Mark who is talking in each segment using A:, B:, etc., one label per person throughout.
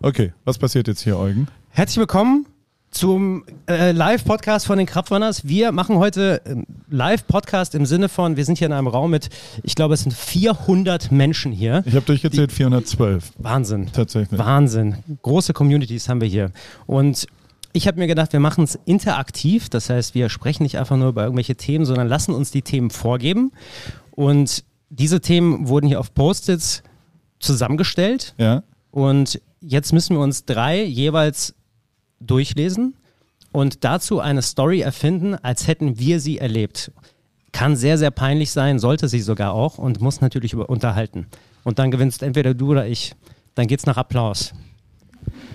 A: Okay, was passiert jetzt hier, Eugen?
B: Herzlich willkommen zum äh, Live-Podcast von den Krapfwanners. Wir machen heute einen Live-Podcast im Sinne von, wir sind hier in einem Raum mit, ich glaube, es sind 400 Menschen hier.
A: Ich habe durchgezählt, 412.
B: Wahnsinn.
A: Tatsächlich.
B: Wahnsinn. Große Communities haben wir hier. Und ich habe mir gedacht, wir machen es interaktiv. Das heißt, wir sprechen nicht einfach nur über irgendwelche Themen, sondern lassen uns die Themen vorgeben. Und diese Themen wurden hier auf Post-its zusammengestellt.
A: Ja.
B: Und jetzt müssen wir uns drei jeweils durchlesen und dazu eine Story erfinden, als hätten wir sie erlebt. Kann sehr, sehr peinlich sein, sollte sie sogar auch und muss natürlich unterhalten. Und dann gewinnst entweder du oder ich. Dann geht's nach Applaus.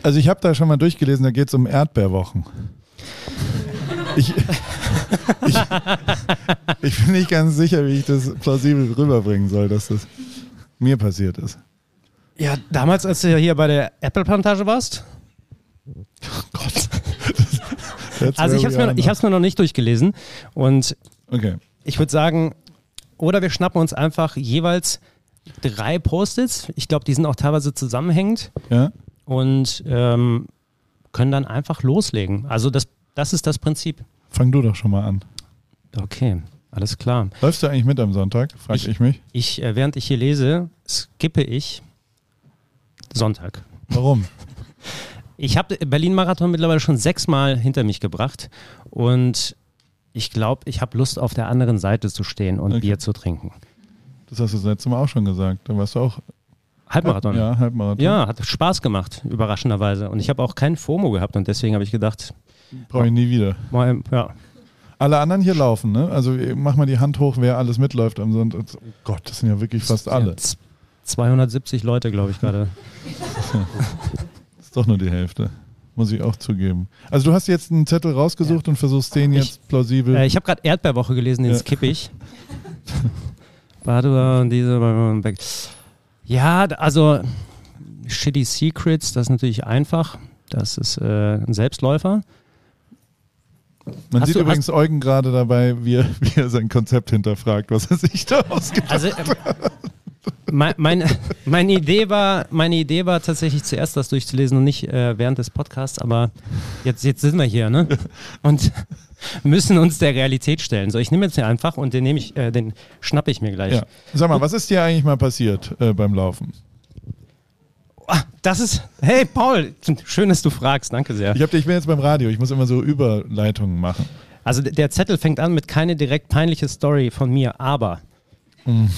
A: Also ich habe da schon mal durchgelesen, da geht es um Erdbeerwochen. Ich, ich, ich bin nicht ganz sicher, wie ich das plausibel rüberbringen soll, dass das mir passiert ist.
B: Ja, damals, als du hier bei der Apple-Plantage warst?
A: Oh Gott.
B: Also ich habe es mir, ich hab's mir noch nicht durchgelesen und
A: okay.
B: ich würde sagen, oder wir schnappen uns einfach jeweils drei Post-its. Ich glaube, die sind auch teilweise zusammenhängend.
A: Ja.
B: Und ähm, können dann einfach loslegen. Also das, das ist das Prinzip.
A: Fang du doch schon mal an.
B: Okay, alles klar.
A: Läufst du eigentlich mit am Sonntag? Frag ich, ich mich.
B: Ich, äh, während ich hier lese, skippe ich Sonntag.
A: Warum?
B: Ich habe Berlin-Marathon mittlerweile schon sechsmal hinter mich gebracht und ich glaube, ich habe Lust, auf der anderen Seite zu stehen und okay. Bier zu trinken.
A: Das hast du das letzte Mal auch schon gesagt. Da warst du auch.
B: Halbmarathon.
A: Ja, Halbmarathon.
B: Ja, hat Spaß gemacht, überraschenderweise. Und ich habe auch keinen FOMO gehabt und deswegen habe ich gedacht.
A: Brauche ich nie wieder.
B: Mal, ja.
A: Alle anderen hier laufen, ne? Also mach mal die Hand hoch, wer alles mitläuft am Sonntag. Oh Gott, das sind ja wirklich fast alle.
B: 270 Leute, glaube ich, gerade.
A: das ist doch nur die Hälfte. Muss ich auch zugeben. Also du hast jetzt einen Zettel rausgesucht ja. und versuchst den jetzt ich, plausibel.
B: Äh, ich habe gerade Erdbeerwoche gelesen, den ja. skippe ich. Badua und diese. Ja, also Shitty Secrets, das ist natürlich einfach. Das ist äh, ein Selbstläufer.
A: Man hast sieht du, übrigens Eugen gerade dabei, wie er, wie er, sein Konzept hinterfragt, was er sich da ausgedacht also, ähm, hat
B: mein, mein, meine, Idee war, meine Idee war tatsächlich zuerst das durchzulesen und nicht äh, während des Podcasts, aber jetzt, jetzt sind wir hier, ne? Und müssen uns der Realität stellen. So, ich nehme jetzt hier einfach und den nehme ich, äh, den schnappe ich mir gleich. Ja.
A: Sag mal, was ist dir eigentlich mal passiert äh, beim Laufen?
B: Ah, das ist, hey Paul, schön, dass du fragst, danke sehr.
A: Ich, hab, ich bin jetzt beim Radio, ich muss immer so Überleitungen machen.
B: Also der Zettel fängt an mit keine direkt peinliche Story von mir, aber.
A: Hm.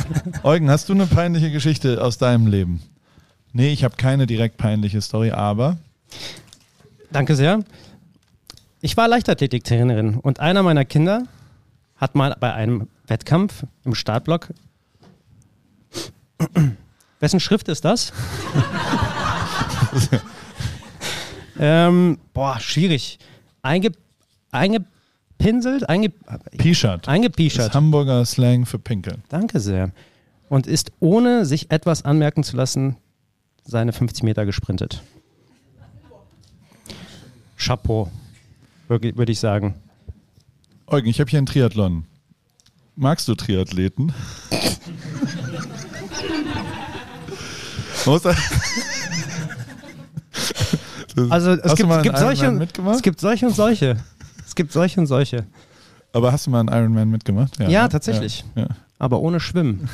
A: Eugen, hast du eine peinliche Geschichte aus deinem Leben? Nee, ich habe keine direkt peinliche Story, aber.
B: Danke sehr. Ich war Leichtathletiktrainerin und einer meiner Kinder hat mal bei einem Wettkampf im Startblock. Wessen Schrift ist das? ähm, boah, schwierig. Einge, einge, eingepinselt, einge,
A: Pischert.
B: eingepischert.
A: Das Hamburger Slang für Pinkeln.
B: Danke sehr. Und ist ohne sich etwas anmerken zu lassen, seine 50 Meter gesprintet. Chapeau, würde ich sagen.
A: Eugen, ich habe hier einen Triathlon. Magst du Triathleten?
B: also es gibt, gibt solche, es gibt solche und solche. Es gibt solche und solche.
A: Aber hast du mal einen Ironman mitgemacht?
B: Ja, ja ne? tatsächlich. Ja, ja. Aber ohne Schwimmen.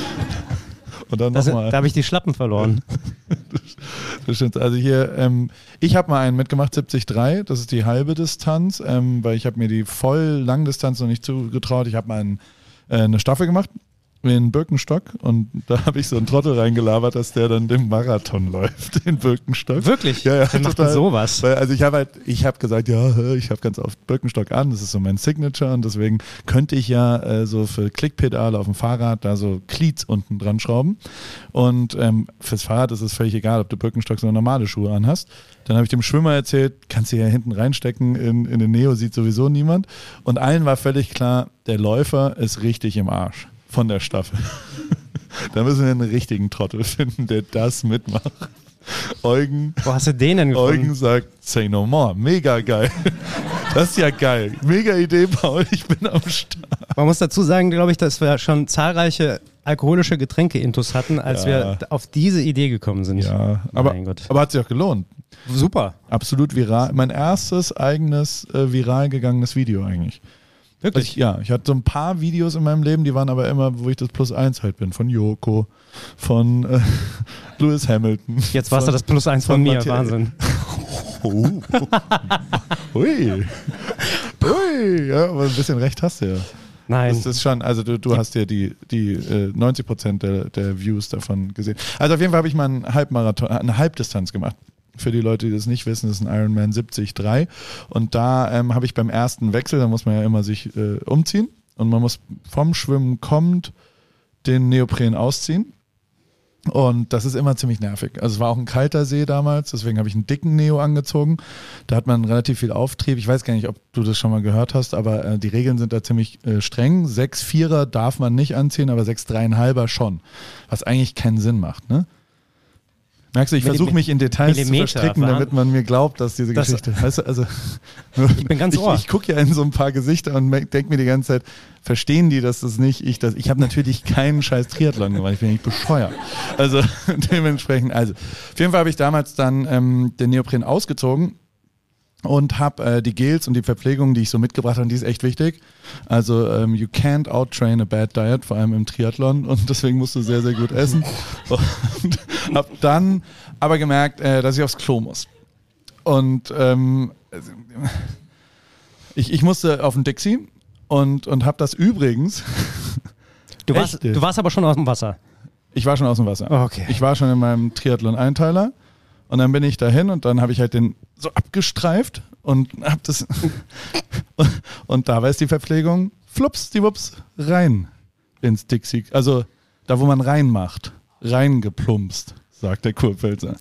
A: und dann
B: das,
A: nochmal.
B: Da habe ich die Schlappen verloren.
A: das stimmt. Also hier, ähm, ich habe mal einen mitgemacht, 73. Das ist die halbe Distanz, ähm, weil ich habe mir die voll Langdistanz noch nicht zugetraut. Ich habe mal ein, äh, eine Staffel gemacht in Birkenstock und da habe ich so einen Trottel reingelabert, dass der dann den Marathon läuft in Birkenstock.
B: Wirklich?
A: Ja, ja.
B: Wer macht total, sowas?
A: Weil, also ich habe halt, ich habe gesagt, ja, ich habe ganz oft Birkenstock an, das ist so mein Signature und deswegen könnte ich ja äh, so für Klickpedale auf dem Fahrrad da so Cleats unten dran schrauben und ähm, fürs Fahrrad ist es völlig egal, ob du Birkenstock so normale Schuhe anhast. Dann habe ich dem Schwimmer erzählt, kannst du ja hinten reinstecken, in, in den Neo sieht sowieso niemand und allen war völlig klar, der Läufer ist richtig im Arsch von der Staffel. da müssen wir einen richtigen Trottel finden, der das mitmacht. Eugen.
B: Wo hast du den denn gefunden?
A: Eugen sagt, say no more. Mega geil. Das ist ja geil. Mega Idee, Paul. Ich bin am Start.
B: Man muss dazu sagen, glaube ich, dass wir schon zahlreiche alkoholische Getränke-Intus hatten, als
A: Ja.
B: wir auf diese Idee gekommen sind.
A: Ja, aber,
B: Mein Gott.
A: aber hat sich auch gelohnt.
B: Super.
A: Absolut viral. Mein erstes eigenes äh, viral gegangenes Video eigentlich. Also ich, ja, ich hatte so ein paar Videos in meinem Leben, die waren aber immer, wo ich das Plus eins halt bin. Von Joko, von äh, Lewis Hamilton.
B: Jetzt warst du das Plus eins von,
A: von
B: mir.
A: Matthias-
B: Wahnsinn.
A: Oh. Ui. Ui. Ja, aber ein bisschen recht hast du ja.
B: Nein.
A: Das ist schon, also du, du hast ja die, die äh, 90 Prozent der, der Views davon gesehen. Also auf jeden Fall habe ich mal einen Halbmarathon, eine Halbdistanz gemacht. Für die Leute, die das nicht wissen, ist ein Ironman 70-3. Und da ähm, habe ich beim ersten Wechsel, da muss man ja immer sich äh, umziehen und man muss vom Schwimmen kommend den Neopren ausziehen. Und das ist immer ziemlich nervig. Also es war auch ein kalter See damals, deswegen habe ich einen dicken Neo angezogen. Da hat man relativ viel Auftrieb. Ich weiß gar nicht, ob du das schon mal gehört hast, aber äh, die Regeln sind da ziemlich äh, streng. Sechs Vierer darf man nicht anziehen, aber sechs Dreieinhalber schon. Was eigentlich keinen Sinn macht, ne? Merkst du, ich versuche mich in Details
B: Millimeter,
A: zu verstricken, damit man mir glaubt, dass diese
B: Das-
A: Geschichte. Weißt du, also
B: Ich bin ganz
A: ich,
B: ohr.
A: ich gucke ja in so ein paar Gesichter und denke mir die ganze Zeit, verstehen die, dass das nicht ich das. Ich habe natürlich keinen scheiß Triathlon gemacht, ich bin nicht bescheuert. Also dementsprechend, also auf jeden Fall habe ich damals dann ähm, den Neopren ausgezogen und habe äh, die Gels und die Verpflegung, die ich so mitgebracht habe, die ist echt wichtig. Also ähm, you can't outtrain a bad diet, vor allem im Triathlon und deswegen musst du sehr, sehr gut essen. Und habe dann aber gemerkt, äh, dass ich aufs Klo muss. Und ähm, ich, ich musste auf den Dixie und, und habe das übrigens,
B: Du warst, du warst aber schon aus dem Wasser.
A: ich war schon aus dem Wasser.
B: Okay.
A: Ich war schon in meinem Triathlon-Einteiler und dann bin ich dahin und dann habe ich halt den so abgestreift und hab das und, und da war es die Verpflegung, flups, die Wups, rein ins Dixie. Also da, wo man reinmacht, reingeplumpst, sagt der Kurpfälzer.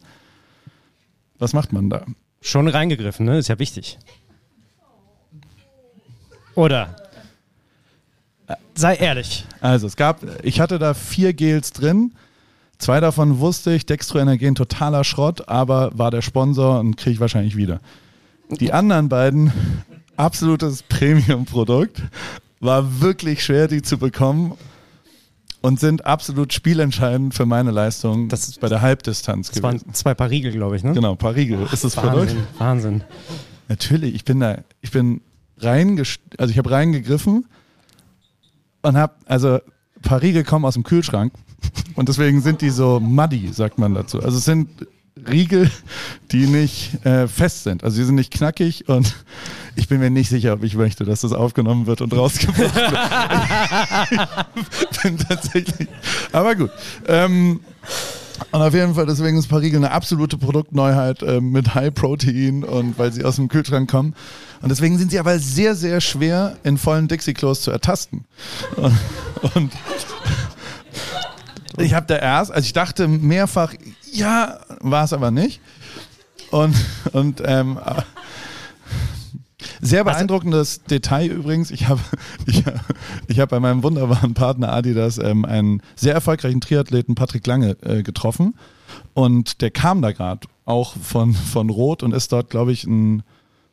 A: Was macht man da?
B: Schon reingegriffen, ne? Ist ja wichtig. Oder? Sei ehrlich.
A: Also es gab, ich hatte da vier Gels drin. Zwei davon wusste ich, Dextro Energen totaler Schrott, aber war der Sponsor und kriege ich wahrscheinlich wieder. Die anderen beiden, absolutes Premium-Produkt, war wirklich schwer, die zu bekommen und sind absolut spielentscheidend für meine Leistung
B: Das-
A: bei der Halbdistanz
B: Das waren
A: gewesen.
B: zwei Paar Riegel, glaube ich, ne?
A: Genau, paar Riegel ist das Produkt.
B: Wahnsinn, Wahnsinn.
A: Natürlich, ich bin da, ich bin rein, also ich habe reingegriffen und habe, also paar Riegel kommen aus dem Kühlschrank und deswegen sind die so muddy, sagt man dazu. Also es sind Riegel, die nicht äh, fest sind. Also die sind nicht knackig und ich bin mir nicht sicher, ob ich möchte, dass das aufgenommen wird und rausgebracht wird. bin tatsächlich, aber gut. Ähm, und auf jeden Fall, deswegen ist Parigel eine absolute Produktneuheit äh, mit High Protein und weil sie aus dem Kühlschrank kommen. Und deswegen sind sie aber sehr, sehr schwer in vollen Dixie-Klos zu ertasten. Und, und ich habe da erst, also ich dachte mehrfach, ja, war es aber nicht. Und, und ähm, äh, sehr beeindruckendes Detail übrigens. Ich habe ich, ich hab bei meinem wunderbaren Partner Adidas ähm, einen sehr erfolgreichen Triathleten Patrick Lange äh, getroffen. Und der kam da gerade auch von, von Rot und ist dort, glaube ich, ein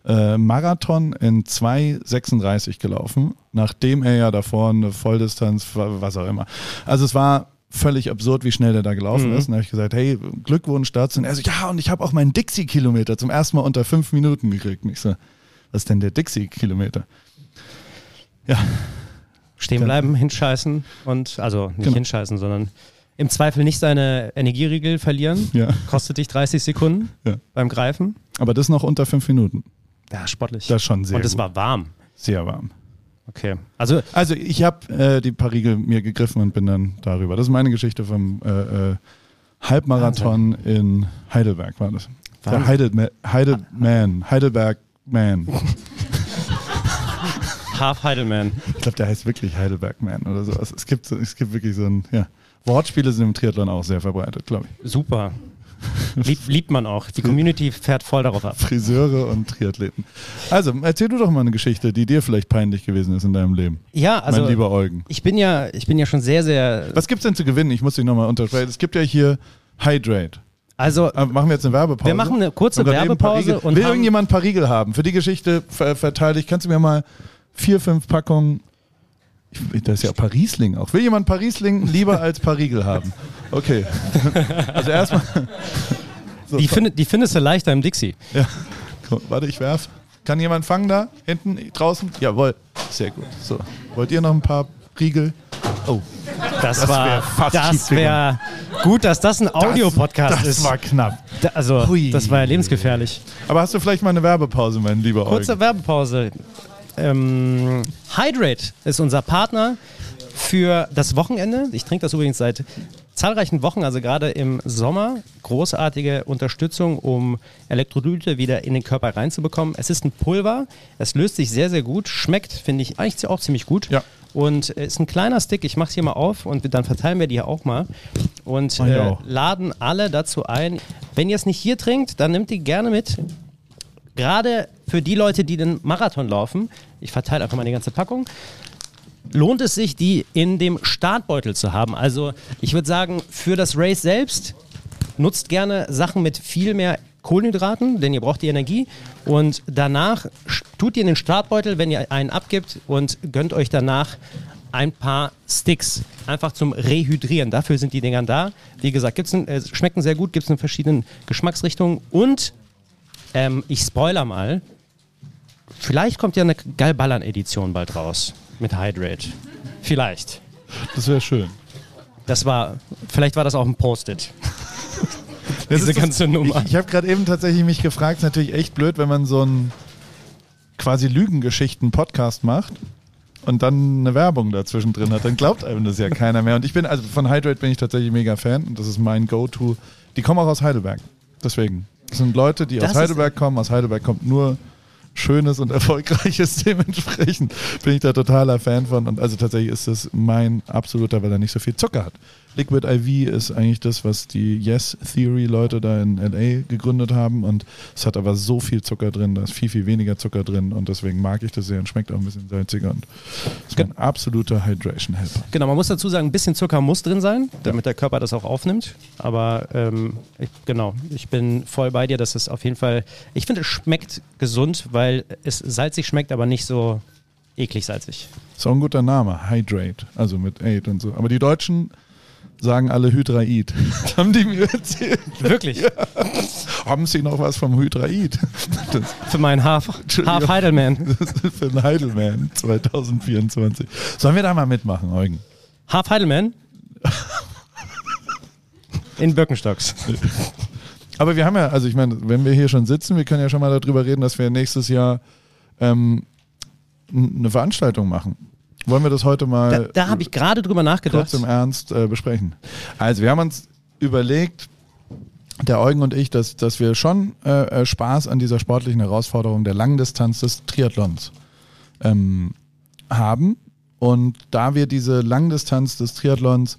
A: äh, Marathon in 2,36 gelaufen, nachdem er ja davor eine Volldistanz, wa- was auch immer. Also es war völlig absurd, wie schnell der da gelaufen
B: Mhm.
A: ist. Und da habe ich gesagt, hey, Glückwunsch dazu. Und er so, ja, und ich habe auch meinen Dixie-Kilometer zum ersten Mal unter fünf Minuten gekriegt. Und ich so, was ist denn der Dixie-Kilometer? Ja,
B: Stehen bleiben, hinscheißen und, also nicht
A: Genau.
B: hinscheißen, sondern im Zweifel nicht seine Energieriegel verlieren.
A: ja,
B: Kostet dich 30 Sekunden
A: Ja.
B: beim Greifen.
A: aber das noch unter fünf Minuten.
B: Ja, sportlich.
A: Das ist schon sehr
B: und es war warm.
A: Sehr warm.
B: Okay. Also,
A: Also ich habe äh, die paar Riegel mir gegriffen und bin dann darüber. Das ist meine Geschichte vom äh, äh, Halbmarathon in Heidelberg war das. Der
B: Wahnsinn.
A: Heidel Heidelman, Heidelberg Man.
B: Half Heidelman.
A: Ich glaube, der heißt wirklich Heidelberg Man oder sowas. Es gibt, es gibt wirklich so ein, ja. Wortspiele sind im Triathlon auch sehr verbreitet, glaube ich.
B: Super. Lieb, liebt man auch. Die Community fährt voll darauf ab.
A: Friseure und Triathleten. Also, erzähl du doch mal eine Geschichte, die dir vielleicht peinlich gewesen ist in deinem Leben.
B: Ja, also
A: mein lieber Eugen.
B: ich bin ja, ich bin ja schon sehr, sehr.
A: Was gibt's denn zu gewinnen? Ich muss dich nochmal untersprechen. Es gibt ja hier Hydrate.
B: Also
A: Äh, Machen wir jetzt eine Werbepause?
B: wir machen eine kurze
A: Und
B: Werbepause und
A: Will irgendjemand ein paar Riegel haben? Für die Geschichte ver verteile ich. Kannst du mir mal vier, fünf Packungen. Das ist ja Parisling auch. Will jemand Parisling lieber als Parigel haben? Okay. Also erstmal.
B: So, die, find, die findest du leichter im Dixie.
A: Ja. Warte, ich werf. Kann jemand fangen da? Hinten, draußen? Jawohl. Sehr gut. So. Wollt ihr noch ein paar Riegel?
B: Oh. Das, das war fast Das wäre gut, dass das ein Audiopodcast ist.
A: Das war knapp.
B: Da, also, Hui. das war ja lebensgefährlich.
A: Aber hast du vielleicht mal eine Werbepause, mein lieber
B: Kurze
A: Eugen?
B: Werbepause. Ähm, Hydrate ist unser Partner für das Wochenende. Ich trinke das übrigens seit zahlreichen Wochen, also gerade im Sommer, großartige Unterstützung, um Elektrolyte wieder in den Körper reinzubekommen. Es ist ein Pulver, es löst sich sehr, sehr gut, schmeckt, finde ich, eigentlich auch ziemlich gut.
A: Ja.
B: Und ist ein kleiner Stick, ich mache es hier mal auf und dann verteilen wir die hier auch mal. Und äh, laden alle dazu ein, wenn ihr es nicht hier trinkt, dann nehmt die gerne mit. Gerade für die Leute, die den Marathon laufen, ich verteile einfach mal die ganze Packung, lohnt es sich, die in dem Startbeutel zu haben. Also ich würde sagen, für das Race selbst nutzt gerne Sachen mit viel mehr Kohlenhydraten, denn ihr braucht die Energie. Und danach tut ihr in den Startbeutel, wenn ihr einen abgibt und gönnt euch danach ein paar Sticks. Einfach zum Rehydrieren. Dafür sind die Dinger da. Wie gesagt, gibt's ein, äh, schmecken sehr gut, gibt es in verschiedenen Geschmacksrichtungen. Und ähm, ich spoiler mal, vielleicht kommt ja eine Galballern-Edition bald raus mit Hydrate. Vielleicht.
A: Das wäre schön.
B: Das war, vielleicht war das auch ein Post-it. Diese ganze
A: das,
B: Nummer.
A: Ich, ich habe gerade eben tatsächlich mich gefragt, ist natürlich echt blöd, wenn man so einen quasi Lügengeschichten-Podcast macht und dann eine Werbung dazwischen drin hat, dann glaubt einem das ja keiner mehr. Und ich bin, also von Hydrate bin ich tatsächlich mega Fan und das ist mein Go-To. Die kommen auch aus Heidelberg. Deswegen. Das sind Leute, die das aus Heidelberg kommen. Aus Heidelberg kommt nur Schönes und Erfolgreiches. Dementsprechend bin ich da totaler Fan von. Und also tatsächlich ist das mein absoluter, weil er nicht so viel Zucker hat. Liquid IV ist eigentlich das, was die Yes Theory Leute da in LA gegründet haben und es hat aber so viel Zucker drin, da ist viel, viel weniger Zucker drin und deswegen mag ich das sehr und schmeckt auch ein bisschen salziger und ist ein absoluter Hydration Helper.
B: Genau, man muss dazu sagen, ein bisschen Zucker muss drin sein, damit ja. der Körper das auch aufnimmt, aber ähm, ich, genau, ich bin voll bei dir, dass es auf jeden Fall, ich finde es schmeckt gesund, weil es salzig schmeckt, aber nicht so eklig salzig.
A: Ist auch ein guter Name, Hydrate, also mit Aid und so. Aber die Deutschen sagen alle Hydraid. haben die mir erzählt.
B: Wirklich? Ja.
A: Haben Sie noch was vom Hydraid?
B: Das für meinen Half, Half Heidelman.
A: für den Heidelman 2024. Sollen wir da mal mitmachen, Eugen?
B: Half Heidelman? In Birkenstocks.
A: Aber wir haben ja, also ich meine, wenn wir hier schon sitzen, wir können ja schon mal darüber reden, dass wir nächstes Jahr ähm, eine Veranstaltung machen. Wollen wir das heute mal.
B: Da, da habe ich gerade drüber nachgedacht.
A: Kurz im Ernst äh, besprechen. Also, wir haben uns überlegt, der Eugen und ich, dass, dass wir schon äh, äh, Spaß an dieser sportlichen Herausforderung der Langdistanz des Triathlons ähm, haben. Und da wir diese Langdistanz des Triathlons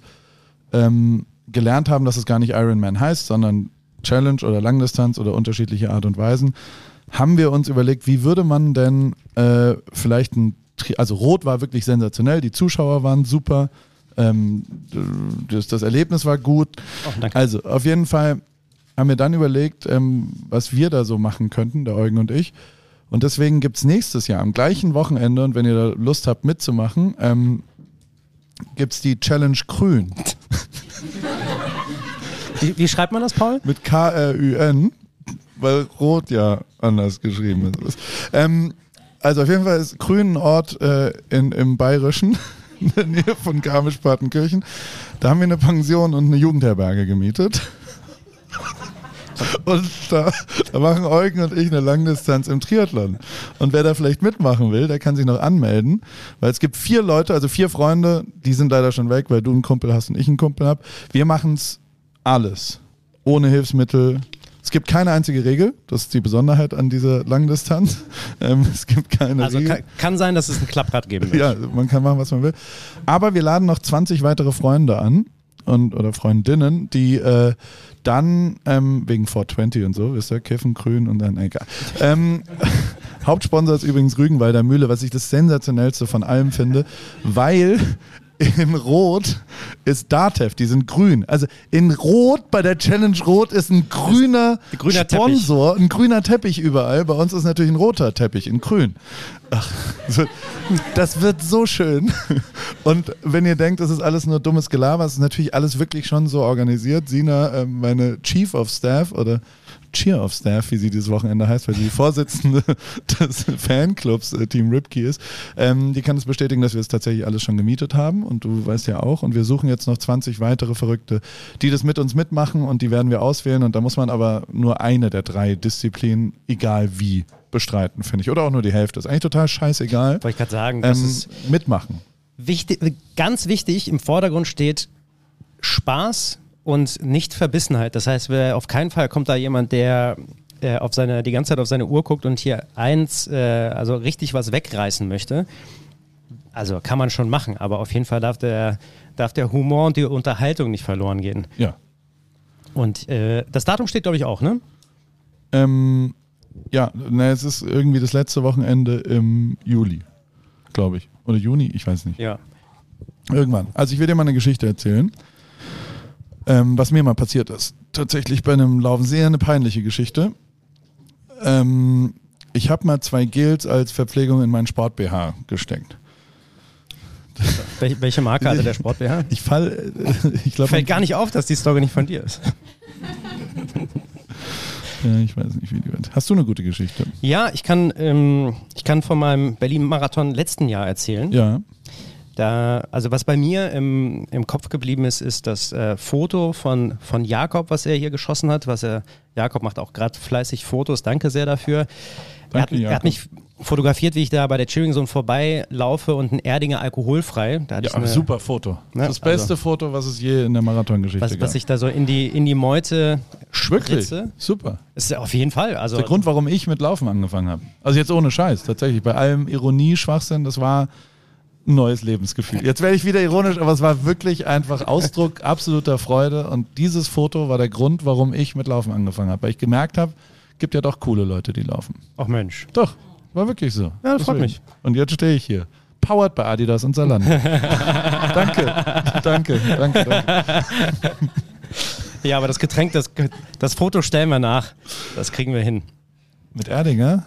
A: ähm, gelernt haben, dass es gar nicht Ironman heißt, sondern Challenge oder Langdistanz oder unterschiedliche Art und Weisen, haben wir uns überlegt, wie würde man denn äh, vielleicht ein also Rot war wirklich sensationell, die Zuschauer waren super, ähm, das, das, Erlebnis war gut. Oh, also auf jeden Fall haben wir dann überlegt, ähm, was wir da so machen könnten, der Eugen und ich. Und deswegen gibt es nächstes Jahr am gleichen Wochenende, und wenn ihr da Lust habt mitzumachen, ähm, gibt es die Challenge Grün.
B: Wie, wie, schreibt man das, Paul?
A: Mit K-R-Ü-N, weil Rot ja anders geschrieben ist. Ähm, also auf jeden Fall ist Grün ein Ort äh, in, im Bayerischen, in der Nähe von Garmisch-Partenkirchen. Da haben wir eine Pension und eine Jugendherberge gemietet. Und da, da, machen Eugen und ich eine Langdistanz im Triathlon. Und wer da vielleicht mitmachen will, der kann sich noch anmelden, weil es gibt vier Leute, also vier Freunde, die sind leider schon weg, weil du einen Kumpel hast und ich einen Kumpel habe. Wir machen es alles. Ohne Hilfsmittel, es gibt keine einzige Regel, das ist die Besonderheit an dieser Langdistanz. Ähm, es gibt keine
B: also
A: Regel.
B: Kann, kann sein, dass es ein Klapprad geben wird.
A: Ja, man kann machen, was man will. Aber wir laden noch 20 weitere Freunde an und oder Freundinnen, die äh, dann ähm, wegen 420 und so, wisst ihr, Kiffen, Grün und dann egal. Ähm, Hauptsponsor ist übrigens Rügenwalder Mühle, was ich das sensationellste von allem finde, weil in Rot ist Datev, die sind grün. Also in Rot bei der Challenge Rot ist ein grüner
B: grüner
A: Sponsor, ein grüner Teppich überall. Bei uns ist natürlich ein roter Teppich in grün. Ach, das wird so schön. Und wenn ihr denkt, das ist alles nur dummes Gelaber, es ist natürlich alles wirklich schon so organisiert. Sina, äh, meine Chief of Staff oder Cheer of Staff, wie sie dieses Wochenende heißt, weil sie die Vorsitzende des Fanclubs äh, Team Ripkey ist. Ähm, die kann es bestätigen, dass wir es tatsächlich alles schon gemietet haben und du weißt ja auch. Und wir suchen jetzt noch 20 weitere Verrückte, die das mit uns mitmachen und die werden wir auswählen. Und da muss man aber nur eine der drei Disziplinen, egal wie, bestreiten, finde ich. Oder auch nur die Hälfte. Ist eigentlich total scheißegal.
B: Wollte ich gerade sagen, das
A: Ähm,
B: ist
A: mitmachen.
B: wichtig, ganz wichtig, im Vordergrund steht Spaß und nicht Verbissenheit. Das heißt, wer, auf keinen Fall kommt da jemand, der äh, auf seine, die ganze Zeit auf seine Uhr guckt und hier eins, äh, also richtig was wegreißen möchte. Also kann man schon machen, aber auf jeden Fall darf der, darf der Humor und die Unterhaltung nicht verloren gehen.
A: Ja.
B: Und äh, das Datum steht, glaube ich, auch, ne?
A: Ähm, ja, na, es ist irgendwie das letzte Wochenende im Juli, glaube ich. Oder Juni, ich weiß nicht.
B: Ja.
A: Irgendwann. Also ich will dir mal eine Geschichte erzählen, ähm, was mir mal passiert ist. Tatsächlich bei einem Laufen sehr eine peinliche Geschichte. Ähm, ich habe mal zwei Gels als Verpflegung in meinen Sport-BH gesteckt.
B: Wel welche Marke hatte der Sport BH?
A: Ich fall, äh, ich glaube,
B: Fällt gar nicht auf, dass die Story nicht von dir ist.
A: ja, ich weiß nicht, wie die wird. Hast du eine gute Geschichte?
B: Ja, ich kann, ähm, ich kann von meinem Berlin-Marathon letzten Jahr erzählen.
A: Ja.
B: Da, also was bei mir im, im Kopf geblieben ist, ist das äh, Foto von, von Jakob, was er hier geschossen hat. Was er, Jakob macht auch gerade fleißig Fotos, danke sehr dafür. er, hat,
A: Danke,
B: er hat mich fotografiert, wie ich da bei der Cheering Zone vorbeilaufe und ein Erdinger alkoholfrei. Da
A: Ja,
B: eine,
A: super Foto.
B: Ne,
A: das beste Foto, was es je in der Marathongeschichte
B: was,
A: gab.
B: was ich da so in die, in die Meute
A: Wirklich?
B: spritze.
A: Super.
B: Ist auf jeden Fall. Also,
A: Der Grund, warum ich mit Laufen angefangen habe. Also jetzt ohne Scheiß, tatsächlich. Bei allem Ironie, Schwachsinn, das war neues Lebensgefühl. Jetzt werde ich wieder ironisch, aber es war wirklich einfach Ausdruck absoluter Freude. Und dieses Foto war der Grund, warum ich mit Laufen angefangen habe. Weil ich gemerkt habe, gibt ja doch coole Leute, die laufen.
B: Ach Mensch.
A: Doch, war wirklich so.
B: Ja, das freut mich.
A: Und jetzt stehe ich hier. Powered bei Adidas und Zalando. danke, danke, danke, danke.
B: Ja, aber das Getränk, das, das Foto stellen wir nach. Das kriegen wir hin.
A: Mit Erdinger,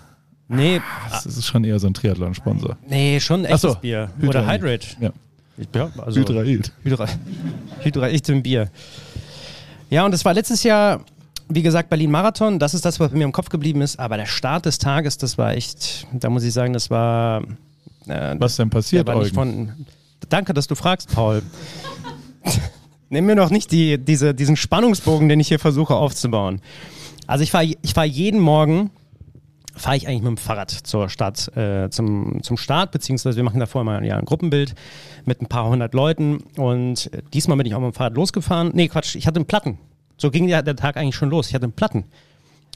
B: Nee,
A: das ist schon eher so ein Triathlon-Sponsor.
B: nee, schon ein
A: Ach so,
B: echtes Bier. Oder
A: Hydraid.
B: Hydrate.
A: Ja,
B: ja, also
A: Hydraid.
B: Hydra, Hydra, ich zum Bier. Ja, und es war letztes Jahr, wie gesagt, Berlin-Marathon. Das ist das, was mir im Kopf geblieben ist. Aber der Start des Tages, das war echt, da muss ich sagen, das war. Äh,
A: Was denn passiert,
B: war von. Danke, dass du fragst, Paul. Nimm mir noch nicht die, diese, diesen Spannungsbogen, den ich hier versuche aufzubauen. Also ich fahre ich fahr jeden Morgen fahre ich eigentlich mit dem Fahrrad zur Stadt, äh, zum, zum Start, beziehungsweise wir machen da vorher mal ja, ein Gruppenbild mit ein paar hundert Leuten und äh, diesmal bin ich auch mit dem Fahrrad losgefahren. Nee, Quatsch, ich hatte einen Platten. So ging der, der Tag eigentlich schon los. Ich hatte einen Platten.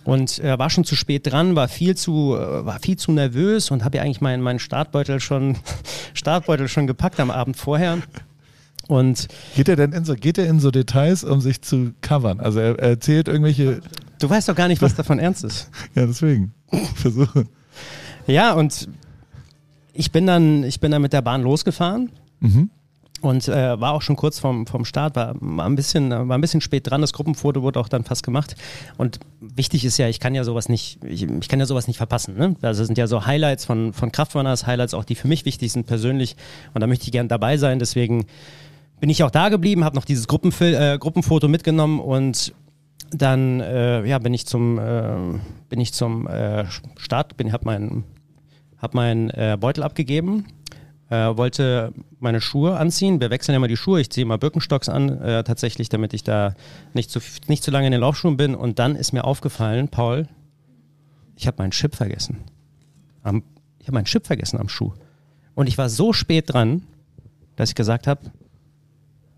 B: Und äh, war schon zu spät dran, war viel zu, äh, war viel zu nervös und habe ja eigentlich meinen, meinen Startbeutel schon, Startbeutel schon gepackt am Abend vorher. Und
A: Geht er denn in so, geht er in so Details, um sich zu covern? Also er, er erzählt irgendwelche,
B: du weißt doch gar nicht, was davon ernst ist.
A: ja deswegen, versuche.
B: Ja, und ich bin dann, ich bin dann mit der Bahn losgefahren
A: Mhm.
B: und äh, war auch schon kurz vorm, vorm Start, war, war, ein bisschen, war ein bisschen spät dran. Das Gruppenfoto wurde auch dann fast gemacht. Und wichtig ist ja, ich kann ja sowas nicht, ich, ich kann ja sowas nicht verpassen. Ne? Also es sind ja so Highlights von, von Kraftrunners, Highlights auch, die für mich wichtig sind persönlich. Und da möchte ich gerne dabei sein. Deswegen bin ich auch da geblieben, habe noch dieses Gruppenfil äh, Gruppenfoto mitgenommen und dann äh, ja, bin ich zum, äh, bin ich zum äh, Start, bin, habe meinen hab meinen äh, Beutel abgegeben, äh, wollte meine Schuhe anziehen. Wir wechseln ja immer die Schuhe. Ich ziehe mal Birkenstocks an, äh, tatsächlich, damit ich da nicht zu, nicht zu lange in den Laufschuhen bin. Und dann ist mir aufgefallen, Paul, ich habe meinen Chip vergessen. Am, ich habe meinen Chip vergessen am Schuh. Und ich war so spät dran, dass ich gesagt habe,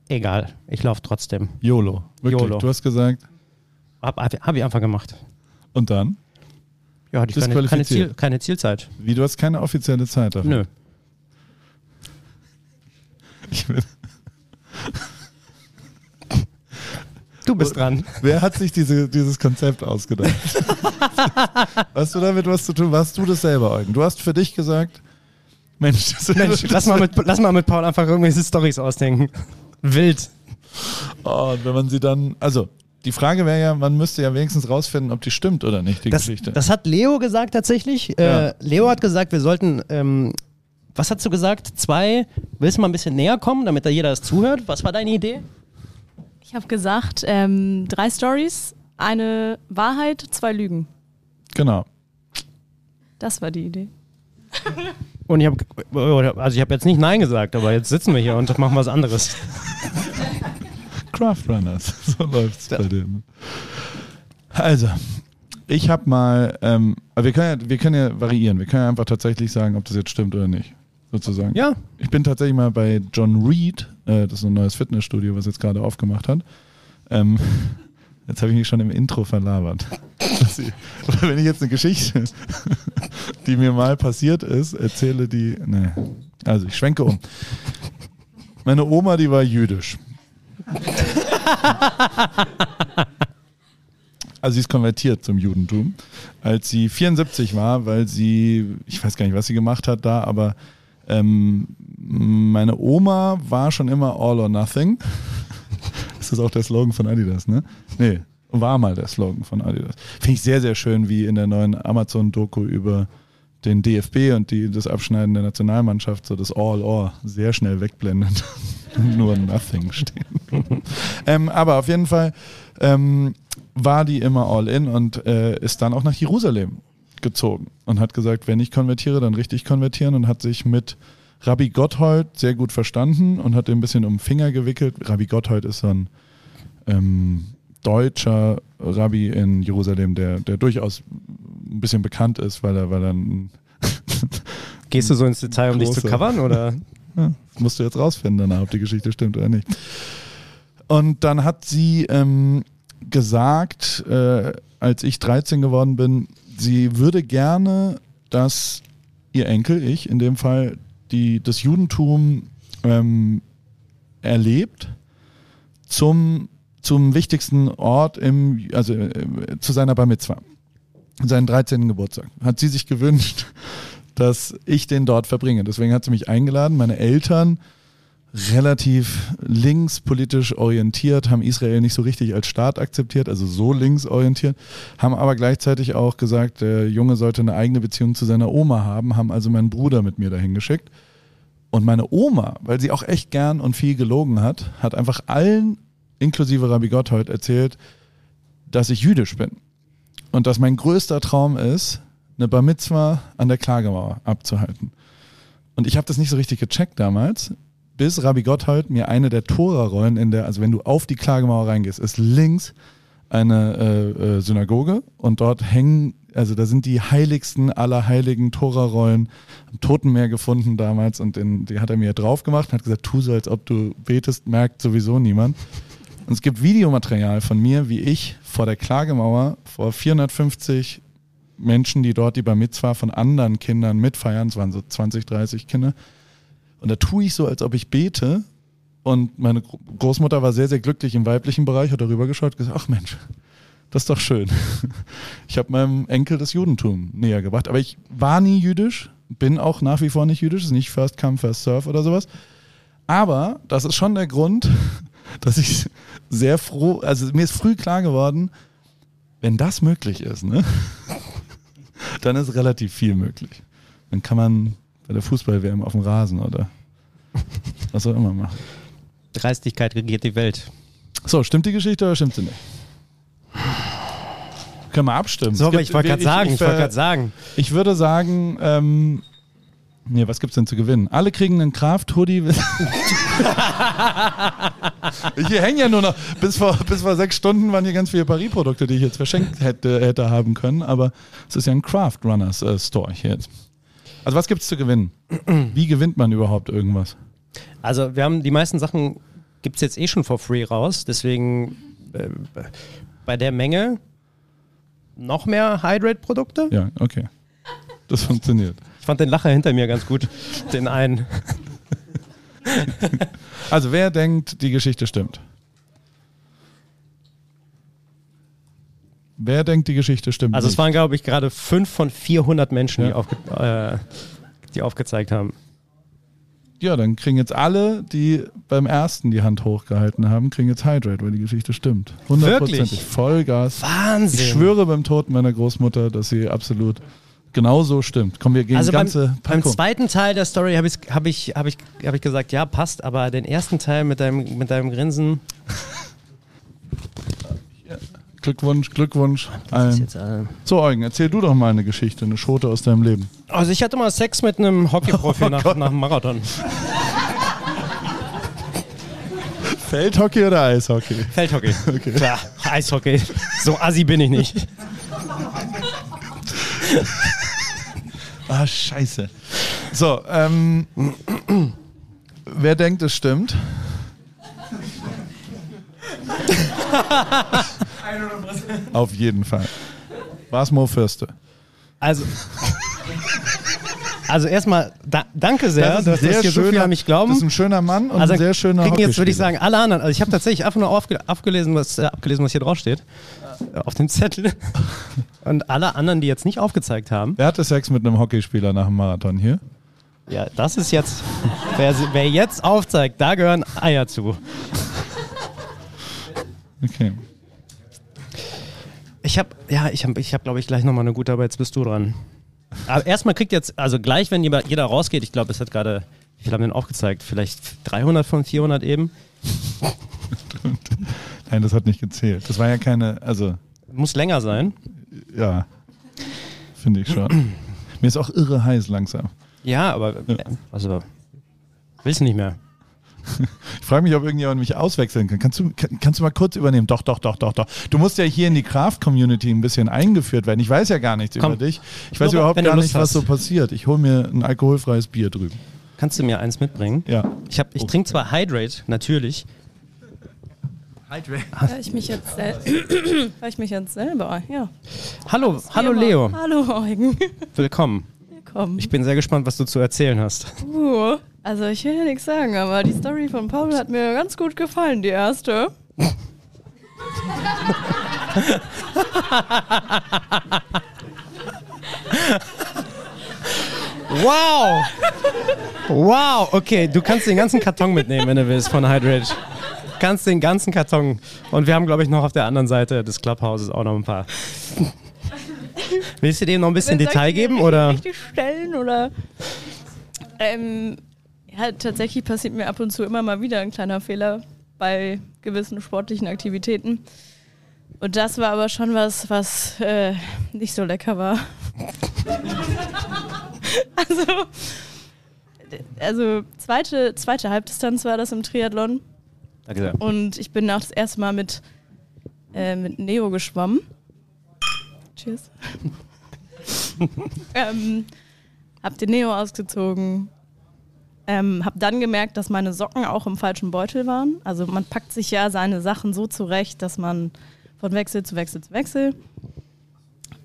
B: egal, ich laufe trotzdem.
A: YOLO. Wirklich.
B: YOLO.
A: Du hast gesagt,
B: Hab, hab, ich einfach gemacht.
A: und dann?
B: Ja, hatte ich keine, keine. Ziel, keine Zielzeit.
A: Wie, du hast keine offizielle Zeit dafür?
B: Nö.
A: Ich will,
B: Du bist dran.
A: wer hat sich diese, dieses Konzept ausgedacht? hast du damit was zu tun? Warst du das selber, Eugen? Du hast für dich gesagt, Mensch, das,
B: Mensch, lass mal, mit, lass mal mit Paul einfach irgendwelche Storys ausdenken. Wild.
A: Oh, und wenn man sie dann, also die Frage wäre ja, man müsste ja wenigstens rausfinden, ob die stimmt oder nicht, die
B: Das,
A: Geschichte.
B: das hat Leo gesagt tatsächlich.
A: Ja.
B: Äh, Leo hat gesagt, wir sollten, ähm, was hast du gesagt? Zwei, willst du mal ein bisschen näher kommen, damit da jeder das zuhört? Was war deine Idee?
C: Ich habe gesagt, ähm, drei Stories, eine Wahrheit, zwei Lügen.
A: genau.
C: Das war die Idee.
B: Und ich habe, also ich habe jetzt nicht Nein gesagt, aber jetzt sitzen wir hier und machen was anderes.
A: Craft Runners. So läuft's bei denen. Also, ich habe mal, ähm, wir können, ja, wir können ja variieren. Wir können ja einfach tatsächlich sagen, ob das jetzt stimmt oder nicht. Sozusagen.
B: Ja,
A: Ich bin tatsächlich mal bei John Reed, äh, das ist ein neues Fitnessstudio, was jetzt gerade aufgemacht hat. Ähm, jetzt habe ich mich schon im Intro verlabert. Ich- Wenn ich jetzt eine Geschichte, die mir mal passiert ist, erzähle die. Nee. Also ich schwenke um. Meine Oma, die war jüdisch. Also sie ist konvertiert zum Judentum, als sie 74 war, weil sie, ich weiß gar nicht, was sie gemacht hat da, aber ähm, meine Oma war schon immer all or nothing. Ist das auch der Slogan von Adidas, ne? Nee, war mal der Slogan von Adidas. Finde ich sehr, sehr schön, wie in der neuen Amazon-Doku über den DFB und die, das Abschneiden der Nationalmannschaft so das All or sehr schnell wegblendet. Nur Nothing stehen. ähm, aber auf jeden Fall ähm, war die immer all in und äh, ist dann auch nach Jerusalem gezogen und hat gesagt, wenn ich konvertiere, dann richtig konvertieren und hat sich mit Rabbi Gotthold sehr gut verstanden und hat den ein bisschen um den Finger gewickelt. Rabbi Gotthold ist so ein ähm, deutscher Rabbi in Jerusalem, der, der durchaus ein bisschen bekannt ist, weil er, weil er ein
B: gehst du so ins Detail, um dich zu covern oder?
A: ja, das musst du jetzt rausfinden danach, ob die Geschichte stimmt oder nicht. Und dann hat sie ähm, gesagt, äh, als ich 13 geworden bin, sie würde gerne, dass ihr Enkel, ich in dem Fall, die, das Judentum ähm, erlebt zum, zum wichtigsten Ort im, also äh, zu seiner Bar Mitzvah, seinen 13. Geburtstag. Hat sie sich gewünscht, dass ich den dort verbringe. Deswegen hat sie mich eingeladen. Meine Eltern, relativ linkspolitisch orientiert, haben Israel nicht so richtig als Staat akzeptiert, also so links orientiert, haben aber gleichzeitig auch gesagt, der Junge sollte eine eigene Beziehung zu seiner Oma haben, haben also meinen Bruder mit mir dahin geschickt. Und meine Oma, weil sie auch echt gern und viel gelogen hat, hat einfach allen, inklusive Rabbi Gotthold, erzählt, dass ich jüdisch bin. Und dass mein größter Traum ist, eine Bar Mitzwa an der Klagemauer abzuhalten. Und ich habe das nicht so richtig gecheckt damals, bis Rabbi Gotthold mir eine der Tora-Rollen in der, also wenn du auf die Klagemauer reingehst, ist links eine äh, äh, Synagoge und dort hängen, also da sind die heiligsten aller heiligen Tora-Rollen am Totenmeer gefunden damals und den, die hat er mir drauf gemacht und hat gesagt, tu so, als ob du betest, merkt sowieso niemand. Und es gibt Videomaterial von mir, wie ich vor der Klagemauer vor 450 Menschen, die dort die Bar Mitzwa von anderen Kindern mitfeiern, es waren so 20, 30 Kinder, und da tue ich so, als ob ich bete. Und meine Gro- Großmutter war sehr, sehr glücklich im weiblichen Bereich, hat darüber geschaut und gesagt, ach Mensch, das ist doch schön. Ich habe meinem Enkel das Judentum näher gebracht. Aber ich war nie jüdisch, bin auch nach wie vor nicht jüdisch, ist nicht First Come, First Serve oder sowas. Aber das ist schon der Grund, dass ich sehr froh, also mir ist früh klar geworden, wenn das möglich ist, ne, dann ist relativ viel möglich. Dann kann man bei der Fußball-WM auf dem Rasen oder was auch immer machen.
B: Dreistigkeit regiert die Welt.
A: So, stimmt die Geschichte oder stimmt sie nicht? Können wir abstimmen.
B: So,
A: Es
B: aber
A: gibt-
B: ich wollte gerade sagen, ich,
A: ver-
B: wollte gerade sagen.
A: Ich würde sagen, ähm, nee, was gibt's denn zu gewinnen? Alle kriegen einen Kraft-Hoodie. hier hängen ja nur noch, bis vor, bis vor sechs Stunden waren hier ganz viele Paris-Produkte, die ich jetzt verschenkt hätte, hätte haben können, aber es ist ja ein Craft Runners äh, Store hier jetzt. Also was gibt's zu gewinnen? Wie gewinnt man überhaupt irgendwas?
B: Also wir haben die meisten Sachen gibt es jetzt eh schon for free raus, deswegen äh, bei der Menge noch mehr Hydrate-Produkte.
A: Ja, okay. Das funktioniert.
B: Ich fand den Lacher hinter mir ganz gut, den einen.
A: Also wer denkt, die Geschichte stimmt? Wer denkt, die Geschichte stimmt?
B: Also es
A: nicht?
B: waren, glaube ich, gerade fünf von 400 Menschen, die,
A: Ja.
B: aufge äh, die aufgezeigt haben.
A: Ja, dann kriegen jetzt alle, die beim ersten die Hand hochgehalten haben, kriegen jetzt Hydrate, weil die Geschichte stimmt. Hundertprozentig. Vollgas.
B: Wahnsinn.
A: Ich schwöre beim Tod meiner Großmutter, dass sie absolut genauso stimmt. Kommen wir gegen
B: Also
A: die
B: beim,
A: ganze
B: beim
A: Packung.
B: zweiten Teil der Story habe ich, hab ich, hab ich, hab ich gesagt, ja, passt, aber den ersten Teil mit deinem, mit deinem Grinsen,
A: Glückwunsch, Glückwunsch. allen.
B: äh,
A: So, Eugen, erzähl du doch mal eine Geschichte, eine Schote aus deinem Leben.
B: Also ich hatte mal Sex mit einem Hockeyprofi
A: Oh
B: nach, nach dem Marathon.
A: Feldhockey oder Eishockey?
B: Feldhockey. Klar, Eishockey. So assi bin ich nicht.
A: Ah, scheiße. So, ähm, wer denkt, es stimmt? Auf jeden Fall. War es Mo Fürste?
B: Also, also erstmal, da, danke sehr,
A: Das
B: dass das
A: sehr
B: hier so viele an mich glauben.
A: Das ist ein schöner Mann und
B: also
A: ein sehr schöner
B: kriegen jetzt, würde ich sagen, alle anderen. Also ich habe tatsächlich einfach nur aufge, abgelesen, was, äh, abgelesen, was hier draufsteht. Auf dem Zettel. Und alle anderen, die jetzt nicht aufgezeigt haben.
A: Wer hatte Sex mit einem Hockeyspieler nach dem Marathon hier?
B: Ja, das ist jetzt. Wer, wer jetzt aufzeigt, da gehören Eier zu.
A: Okay.
B: Ich habe, ja, ich habe, ich hab, glaube ich, gleich nochmal eine gute, aber jetzt bist du dran. Aber erstmal kriegt jetzt, also gleich, wenn jeder, jeder rausgeht, ich glaube, es hat gerade, wie viel haben denn aufgezeigt? Vielleicht 300 von 400 eben.
A: Nein, das hat nicht gezählt. Das war ja keine, also,
B: Muss länger sein.
A: ja, finde ich schon. Mir ist auch irre heiß langsam.
B: Ja, aber, äh, also, willst du nicht mehr.
A: Ich frage mich, ob irgendjemand mich auswechseln kann. Kannst du, kann, kannst du mal kurz übernehmen? Doch, doch, doch, doch, doch. Du musst ja hier in die Craft-Community ein bisschen eingeführt werden. Ich weiß ja gar nichts
B: Komm.
A: über dich. Ich weiß überhaupt gar nicht, was
B: hast.
A: so passiert. Ich hole mir ein alkoholfreies Bier drüben.
B: Kannst du mir eins mitbringen?
A: Ja.
B: Ich, hab- ich
A: Oh.
B: trinke zwar Hydrate, natürlich.
C: Hör ich mich jetzt, sel Hör ich mich jetzt selber? Ja.
B: Hallo, hallo. Leo.
C: Hallo Eugen.
B: Willkommen.
C: Willkommen.
B: Ich bin sehr gespannt, was du zu erzählen hast.
C: Uh, also ich will ja nichts sagen, aber die Story von Paul hat mir ganz gut gefallen, die erste.
B: Wow! Wow, okay, du kannst den ganzen Karton mitnehmen, wenn du willst, von Hydrate. Kannst den ganzen Karton. Und wir haben, glaube ich, noch auf der anderen Seite des Clubhouses auch noch ein paar. Willst du dem noch ein bisschen Detail geben? Oder?
C: Richtig stellen oder? Ähm, ja, tatsächlich passiert mir ab und zu immer mal wieder ein kleiner Fehler bei gewissen sportlichen Aktivitäten. Und das war aber schon was, was äh, nicht so lecker war. also, also zweite, zweite Halbdistanz war das im Triathlon.
B: Danke sehr.
C: Und ich bin auch das erste Mal mit, äh, mit Neo geschwommen. Cheers. ähm, hab den Neo ausgezogen. Ähm, hab dann gemerkt, dass meine Socken auch im falschen Beutel waren. Also man packt sich ja seine Sachen so zurecht, dass man von Wechsel zu Wechsel zu Wechsel.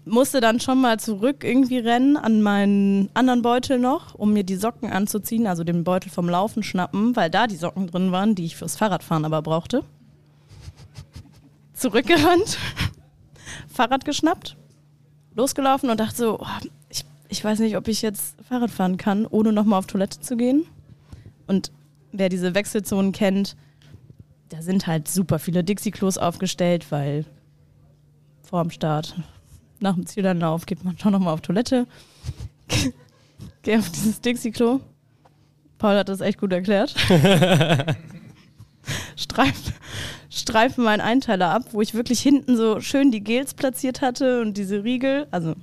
C: Musste dann schon mal zurück irgendwie rennen an meinen anderen Beutel noch, um mir die Socken anzuziehen, also den Beutel vom Laufen schnappen, weil da die Socken drin waren, die ich fürs Fahrradfahren aber brauchte. Zurückgerannt, Fahrrad geschnappt, losgelaufen und dachte so, oh, ich, ich weiß nicht, ob ich jetzt Fahrrad fahren kann, ohne nochmal auf Toilette zu gehen. Und wer diese Wechselzonen kennt, da sind halt super viele Dixie-Klos aufgestellt, weil vor dem Start, nach dem Zielanlauf geht man schon nochmal auf Toilette. Geh auf dieses Dixie-Klo. Paul hat das echt gut erklärt. Streif, streifen meinen Einteiler ab, wo ich wirklich hinten so schön die Gels platziert hatte und diese Riegel, also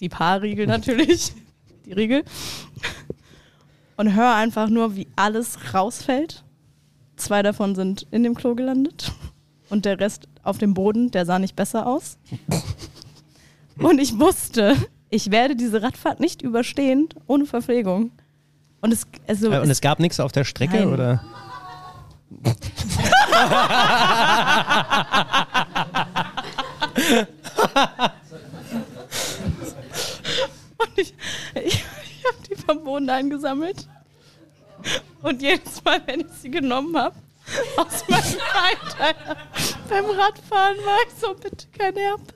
C: die Paarriegel natürlich, die Riegel. Und höre einfach nur, wie alles rausfällt. Zwei davon sind in dem Klo gelandet und der Rest auf dem Boden, der sah nicht besser aus. Und ich wusste, ich werde diese Radfahrt nicht überstehen ohne Verpflegung. Und es, also,
B: Äh, Und
C: es
B: es gab nichts auf der Strecke,
C: Nein.
B: oder?
C: Und ich, ich, ich habe die vom Boden eingesammelt. Und jedes Mal, wenn ich sie genommen habe, aus meinem Einteiler beim Radfahren war ich so, bitte kein Herpes.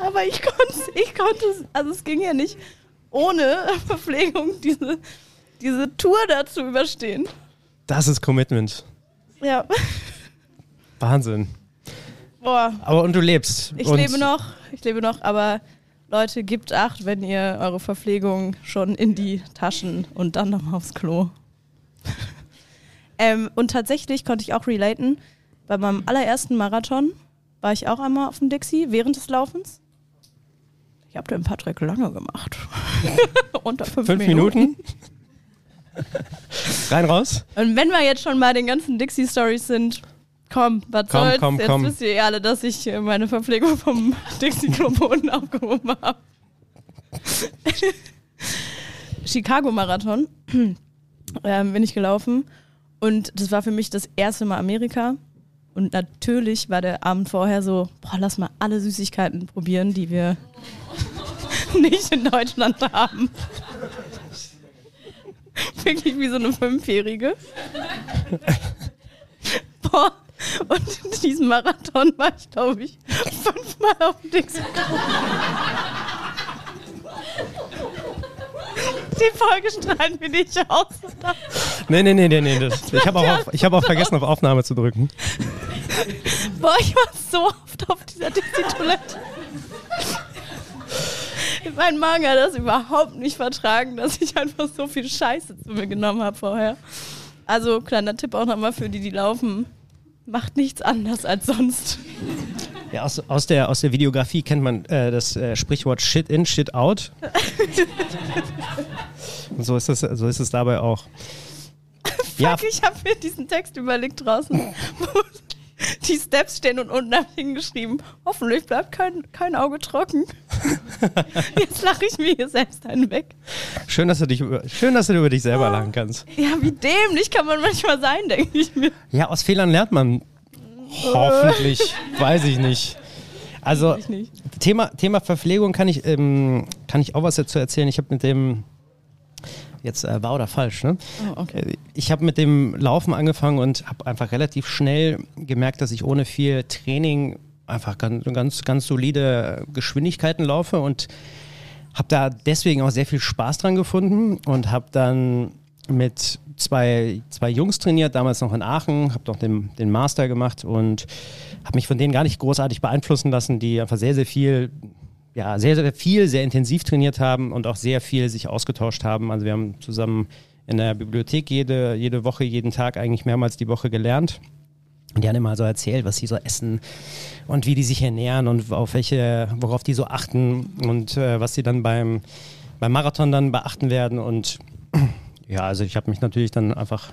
C: Aber ich konnte, ich konnte, also es ging ja nicht ohne Verpflegung diese, diese Tour da zu überstehen.
B: Das ist Commitment.
C: Ja.
B: Wahnsinn.
C: Boah.
B: Aber und du lebst.
C: Ich
B: und
C: lebe noch, ich lebe noch, aber Leute, gebt acht, wenn ihr eure Verpflegung schon in die Taschen und dann noch aufs Klo. ähm, und tatsächlich konnte ich auch relaten. Bei meinem allerersten Marathon war ich auch einmal auf dem Dixie während des Laufens. Ich habe den Patrick lange gemacht. Unter fünf,
B: Fünf Minuten? Rein raus?
C: Und wenn wir jetzt schon bei den ganzen Dixie-Stories sind, komm, was
B: Komm,
C: soll's?
B: komm,
C: jetzt
B: komm.
C: wisst ihr eh alle, dass ich meine Verpflegung vom Dixie-Klo-Boden aufgehoben habe. Chicago-Marathon ähm, bin ich gelaufen und das war für mich das erste Mal Amerika. Und natürlich war der Abend vorher so, boah, lass mal alle Süßigkeiten probieren, die wir nicht in Deutschland haben. Wirklich wie so eine Fünfjährige. Boah, und in diesem Marathon war ich, glaube ich, fünfmal auf dem Dixie. Die Folge strahlen wir nicht aus.
B: Nee, nee, nee, nee, nee. Das, ich habe auch, auf- ich hab auch vergessen, auf Aufnahme zu drücken.
C: Boah, ich war so oft auf dieser Dixie-Toilette. Mein Magen hat das überhaupt nicht vertragen, dass ich einfach so viel Scheiße zu mir genommen habe vorher. Also, kleiner Tipp auch nochmal für die, die laufen. Macht nichts anders als sonst.
B: Ja, aus, aus, der, aus der Videografie kennt man äh, das äh, Sprichwort Shit in, Shit out. Und so ist es, so ist es dabei auch. Ja,
C: Fuck, ich habe mir diesen Text überlegt draußen, wo die Steps stehen und unten habe hingeschrieben, hoffentlich bleibt kein, kein Auge trocken. Jetzt lache ich mir hier selbst einen weg.
B: schön, dass du dich über, schön, dass du über dich selber lachen kannst.
C: Ja, wie dämlich kann man manchmal sein, denke ich mir.
B: Ja, aus Fehlern lernt man. Hoffentlich, weiß ich nicht. Also
C: Ich nicht.
B: Thema, Thema Verpflegung kann ich, ähm, kann ich auch was dazu erzählen. Ich habe mit dem jetzt äh, wahr oder falsch, ne?
C: Oh, okay.
B: Äh, Ich habe mit dem Laufen angefangen und habe einfach relativ schnell gemerkt, dass ich ohne viel Training einfach ganz, ganz, ganz solide Geschwindigkeiten laufe und habe da deswegen auch sehr viel Spaß dran gefunden und habe dann mit zwei, zwei Jungs trainiert, damals noch in Aachen, habe noch den, den Master gemacht und habe mich von denen gar nicht großartig beeinflussen lassen, die einfach sehr, sehr viel, ja, sehr, sehr viel, sehr intensiv trainiert haben und auch sehr viel sich ausgetauscht haben. Also wir haben zusammen in der Bibliothek jede, jede Woche, jeden Tag eigentlich mehrmals die Woche gelernt. Und die haben immer so erzählt, was sie so essen und wie die sich ernähren und auf welche, worauf die so achten und äh, was sie dann beim, beim Marathon dann beachten werden. Und ja, also ich habe mich natürlich dann einfach,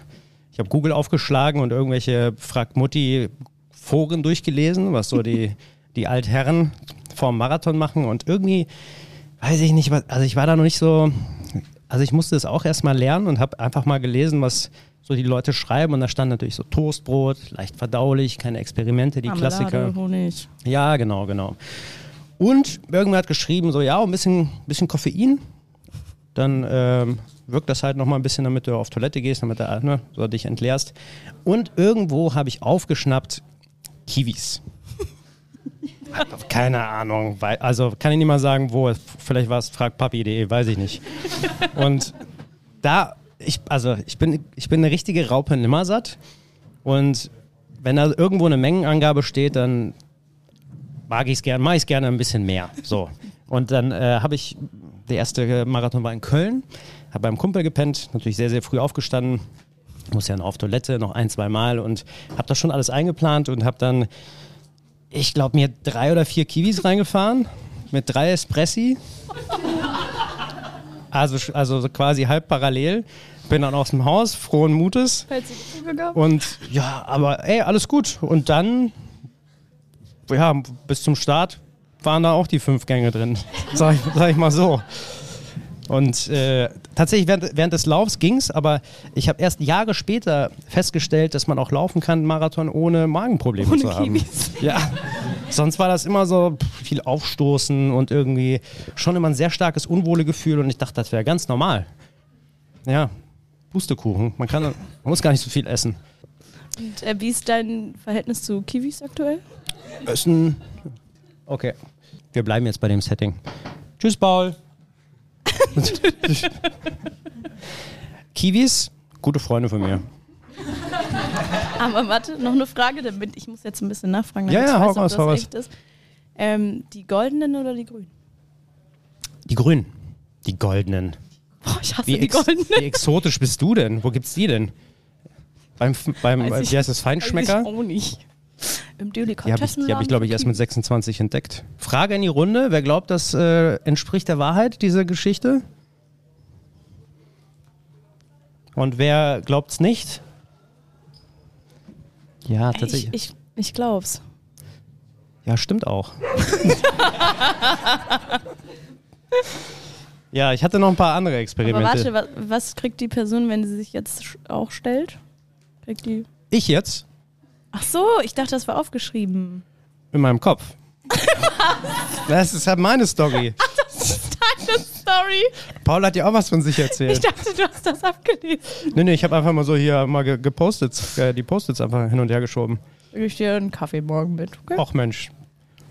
B: ich habe Google aufgeschlagen und irgendwelche Frag Mutti Foren durchgelesen, was so die, die Altherren vorm Marathon machen und irgendwie, weiß ich nicht, was, also ich war da noch nicht so, also ich musste es auch erstmal lernen und habe einfach mal gelesen, was so die Leute schreiben und da stand natürlich so Toastbrot, leicht verdaulich, keine Experimente, die
C: Marmelade,
B: Klassiker.
C: Honig.
B: Ja, genau, genau. Und irgendwer hat geschrieben, so ja, ein bisschen, bisschen Koffein. Dann ähm, wirkt das halt nochmal ein bisschen, damit du auf Toilette gehst, damit du ne, so dich entleerst. Und irgendwo habe ich aufgeschnappt Kiwis. Keine Ahnung, weil, also kann ich nicht mal sagen, wo. Vielleicht war es fragpapi.de, weiß ich nicht. Und da, ich, also ich bin, ich bin eine richtige Raupe Nimmersatt. Und wenn da irgendwo eine Mengenangabe steht, dann mag ich es gerne, mache ich es gerne ein bisschen mehr. So. Und dann äh, habe ich, der erste Marathon war in Köln, habe beim Kumpel gepennt, natürlich sehr, sehr früh aufgestanden, muss ja noch auf Toilette, noch ein, zwei Mal und habe das schon alles eingeplant und habe dann, ich glaube, mir drei oder vier Kiwis reingefahren mit drei Espressi. Also, also so quasi halb parallel. Bin dann aus dem Haus, frohen Mutes. Und ja, aber ey, alles gut. Und dann, ja, bis zum Start waren da auch die fünf Gänge drin. Sag ich, sag ich mal so. Und äh, tatsächlich während, während des Laufs ging's, aber ich habe erst Jahre später festgestellt, dass man auch laufen kann, Marathon ohne Magenprobleme
C: Ohne
B: zu haben.
C: Kiwis.
B: Ja, sonst war das immer so viel Aufstoßen und irgendwie schon immer ein sehr starkes Unwohlegefühl und ich dachte, das wäre ganz normal. Ja, Pustekuchen. Man, kann, man muss gar nicht so viel essen.
C: Und äh, wie ist dein Verhältnis zu Kiwis aktuell?
B: Essen. Okay. Wir bleiben jetzt bei dem Setting. Tschüss, Paul. Kiwis, gute Freunde von mir.
C: Aber warte, noch eine Frage, damit ich muss jetzt ein bisschen nachfragen,
B: Ja,
C: damit
B: ja,
C: ich
B: hau
C: weiß, ob
B: raus,
C: das
B: hau raus.
C: echt ist. Ähm, die goldenen oder die grünen?
B: Die Grünen. Die Goldenen.
C: Boah, ich hasse
B: Wie,
C: die goldenen.
B: wie exotisch bist du denn? Wo gibt's die denn? Beim, beim
C: ich-
B: wie heißt das, Feinschmecker?
C: Weiß ich auch nicht. Im
B: Die habe ich, hab ich glaube ich, erst mit 26 entdeckt. Frage in die Runde. Wer glaubt, das äh, entspricht der Wahrheit, diese Geschichte? Und wer glaubt's nicht? Ja, tatsächlich.
C: Ich, ich, ich glaub's.
B: Ja, stimmt auch. ja, ich hatte noch ein paar andere
C: Aber
B: Experimente.
C: warte, was, was kriegt die Person, wenn sie sich jetzt auch stellt? Kriegt die.
B: Ich jetzt?
C: Ach so, ich dachte, das war aufgeschrieben.
B: In meinem Kopf. das ist halt meine Story.
C: Deine Story.
B: Paul hat ja auch was von sich
C: Ich
B: erzählt.
C: dachte, du hast das abgelesen.
B: Nee, nee, ich habe einfach mal so hier mal ge gepostet, äh, die Post-its einfach hin und her geschoben.
C: Ich dir einen Kaffee morgen mit, okay?
B: Och Mensch,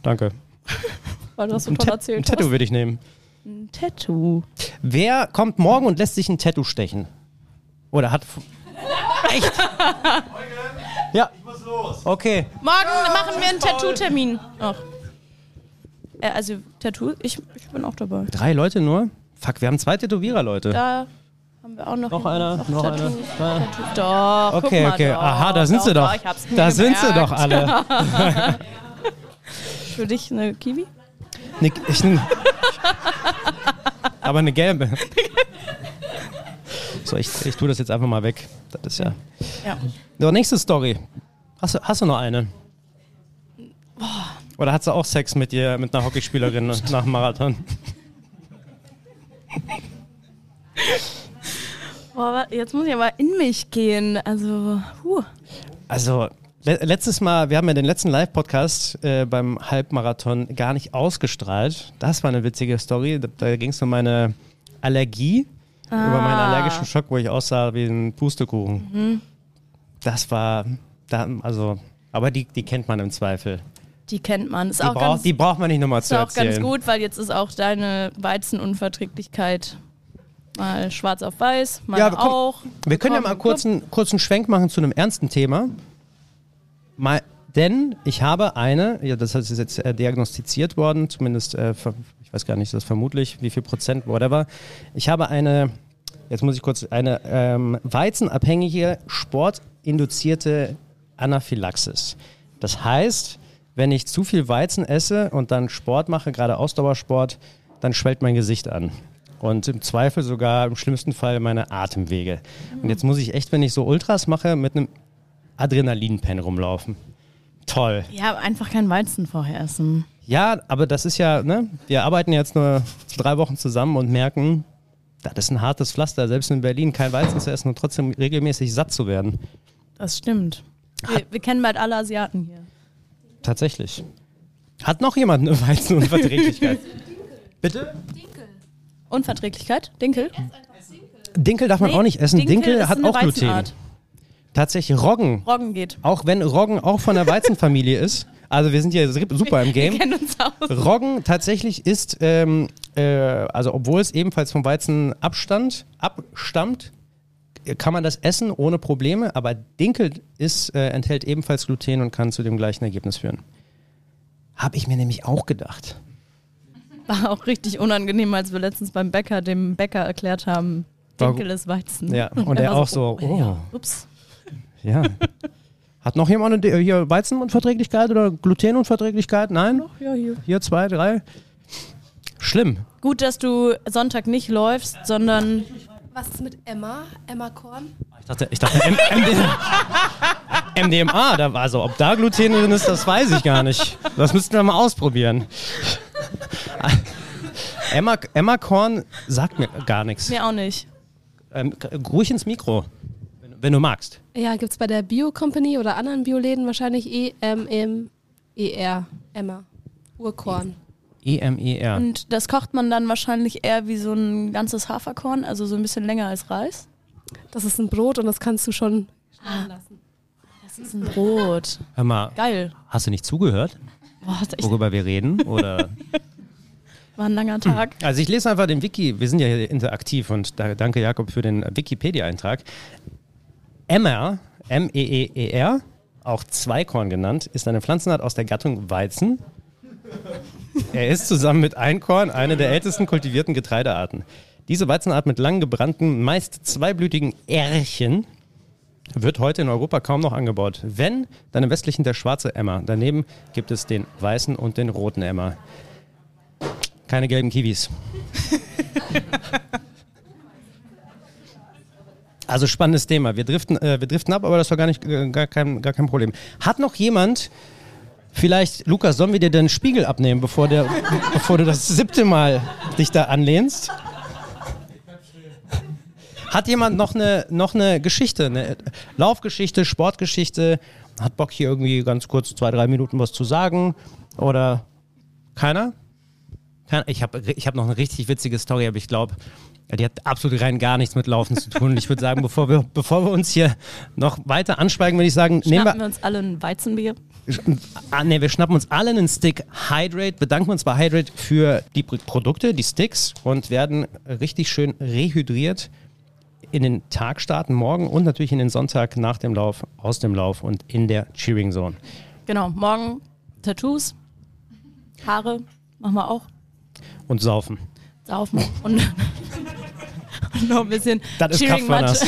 B: danke.
C: Weil du das so
B: Ein,
C: toll erzählt
B: ein Tattoo würde ich nehmen.
C: Ein Tattoo.
B: Wer kommt morgen und lässt sich ein Tattoo stechen? Oder hat... Echt? Ja. Okay.
C: Morgen machen wir einen Tattoo-Termin. Ach. Äh, also, Tattoo, ich, ich bin auch dabei.
B: Drei Leute nur? Fuck, wir haben zwei Tätowierer, Leute.
C: Da haben wir auch noch.
B: Noch einer, noch
C: Tattoo.
B: einer.
C: Tattoo. Doch, guck
B: Okay,
C: mal,
B: okay.
C: Doch,
B: Aha, da sind
C: doch,
B: sie doch.
C: Ich mir
B: Da sind sie
C: gemerkt.
B: doch alle.
C: Für dich eine Kiwi?
B: Nick, ich, aber eine gelbe. So, ich, ich tue das jetzt einfach mal weg. Das ist ja.
C: Ja.
B: So, nächste Story. Hast du, hast du noch eine? Oder hat sie auch Sex mit dir, mit einer Hockeyspielerin nach dem Marathon?
C: Boah, jetzt muss ich aber in mich gehen. Also, huh.
B: Also, le letztes Mal, wir haben ja den letzten Live-Podcast äh, beim Halbmarathon gar nicht ausgestrahlt. Das war eine witzige Story. Da, da ging es um meine Allergie, über meinen allergischen Schock, wo ich aussah wie ein Pustekuchen. Das war, da, also, aber die, die kennt man im Zweifel.
C: Die kennt man. Ist
B: Die,
C: auch,
B: brauch,
C: ganz,
B: die braucht man nicht nochmal
C: ist
B: zu
C: auch
B: erzählen.
C: ganz gut, weil jetzt ist auch deine Weizenunverträglichkeit mal schwarz auf weiß, meine
B: Ja,
C: auch.
B: Wir können ja mal kurz einen kurzen Schwenk machen zu einem ernsten Thema. Mal, denn ich habe eine, ja, das ist jetzt äh, diagnostiziert worden, zumindest, äh, ich weiß gar nicht, das ist vermutlich, wie viel Prozent, whatever. Ich habe eine, jetzt muss ich kurz, eine ähm, weizenabhängige, sportinduzierte Anaphylaxis. Das heißt, wenn ich zu viel Weizen esse und dann Sport mache, gerade Ausdauersport, dann schwellt mein Gesicht an. Und im Zweifel sogar im schlimmsten Fall meine Atemwege. Und jetzt muss ich echt, wenn ich so Ultras mache, mit einem Adrenalinpen rumlaufen. Toll.
C: Ja, einfach kein Weizen vorher essen.
B: Ja, aber das ist ja, ne? Wir arbeiten jetzt nur drei Wochen zusammen und merken, das ist ein hartes Pflaster, selbst in Berlin kein Weizen zu essen und trotzdem regelmäßig satt zu werden.
C: Das stimmt. Wir, wir kennen bald alle Asiaten hier.
B: Tatsächlich. Hat noch jemand eine Weizenunverträglichkeit? Bitte?
C: Unverträglichkeit? Dinkel?
B: Dinkel darf man
C: Nee,
B: auch nicht essen. Dinkel,
C: ist
B: hat auch Gluten. Tatsächlich Roggen.
C: Roggen geht.
B: Auch wenn Roggen auch von der Weizenfamilie ist. Also wir sind hier super im
C: Wir
B: Game.
C: kennen uns aus.
B: Roggen tatsächlich ist, ähm, äh, also obwohl es ebenfalls vom Weizen abstand, abstammt, kann man das essen ohne Probleme, aber Dinkel ist, äh, enthält ebenfalls Gluten und kann zu dem gleichen Ergebnis führen. Habe ich mir nämlich auch gedacht.
C: War auch richtig unangenehm, als wir letztens beim Bäcker dem Bäcker erklärt haben, Dinkel ist Weizen.
B: Ja, und er
C: war
B: auch so, oh,
C: ja, ups.
B: ja. Hat noch jemand eine hier Weizenunverträglichkeit oder Glutenunverträglichkeit? Nein?
C: Ja, hier.
B: Hier zwei, drei? Schlimm.
C: Gut, dass du Sonntag nicht läufst, sondern
D: Was ist mit Emma? Emma Korn?
B: Ich dachte, ich dachte M MD MDMA, da, also ob da Gluten drin ist, das weiß ich gar nicht. Das müssten wir mal ausprobieren. Emma, Emma Korn sagt mir gar nichts.
C: mir auch nicht.
B: Ähm, ruhig ins Mikro, wenn, wenn du magst.
D: Ja, gibt es bei der Bio Company oder anderen Bioläden wahrscheinlich E E-M-M-E-R. Emma. Urkorn.
B: E E-M-E-R.
C: Und das kocht man dann wahrscheinlich eher wie so ein ganzes Haferkorn, also so ein bisschen länger als Reis.
D: Das ist ein Brot und das kannst du schon schneiden lassen.
C: Das ist ein Brot.
B: Hör mal,
C: Geil.
B: hast du nicht zugehört, worüber wir reden? Oder
C: War ein langer Tag.
B: Also ich lese einfach den Wiki, wir sind ja hier interaktiv und da, danke Jakob für den Wikipedia-Eintrag. Emmer, M-E-E-E-R, auch Zweikorn genannt, ist eine Pflanzenart aus der Gattung Weizen. Er ist zusammen mit Einkorn eine der ältesten kultivierten Getreidearten. Diese Weizenart mit lang gebrannten, meist zweiblütigen Ährchen wird heute in Europa kaum noch angebaut. Wenn, dann im westlichen der schwarze Emmer. Daneben gibt es den weißen und den roten Emmer. Keine gelben Kiwis. Also spannendes Thema. Wir driften, äh, wir driften ab, aber das war gar, nicht, äh, gar, kein, gar kein Problem. Hat noch jemand, vielleicht, Lukas, sollen wir dir den Spiegel abnehmen, bevor, der, bevor du das siebte Mal dich da anlehnst? Hat jemand noch eine, noch eine Geschichte, eine Laufgeschichte, Sportgeschichte? Hat Bock hier irgendwie ganz kurz zwei, drei Minuten was zu sagen? Oder keiner? Keiner? Ich habe ich hab noch eine richtig witzige Story, aber ich glaube, die hat absolut rein gar nichts mit Laufen zu tun. Ich würde sagen, bevor wir, bevor wir uns hier noch weiter anschweigen, würde ich sagen, nehmen
C: Schnappen
B: wir,
C: wir uns alle ein Weizenbier.
B: Ah, nee, wir schnappen uns alle einen Stick Hydrate, bedanken uns bei Hydrate für die Pro- Produkte, die Sticks und werden richtig schön rehydriert in den Tag starten, morgen und natürlich in den Sonntag nach dem Lauf, aus dem Lauf und in der Cheering Zone.
C: Genau, morgen Tattoos, Haare, machen wir auch.
B: Und saufen.
C: Saufen und, und noch ein bisschen
B: Das ist
C: Cheering. Mathe.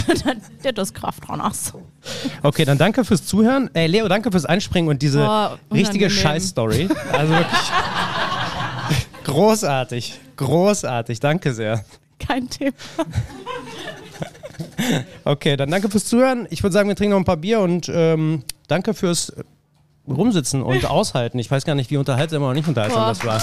C: Das ist Kraftrunners.
B: Okay, dann danke fürs Zuhören. Äh, Leo, danke fürs Einspringen und diese
C: Boah,
B: richtige. Scheiß-Story. Also wirklich großartig. Großartig. Danke sehr.
C: Kein Thema.
B: Okay, dann danke fürs Zuhören. Ich würde sagen, wir trinken noch ein paar Bier und ähm, danke fürs Rumsitzen und Aushalten. Ich weiß gar nicht, wie unterhaltsam oder nicht unterhaltsam
C: Boah.
B: das war.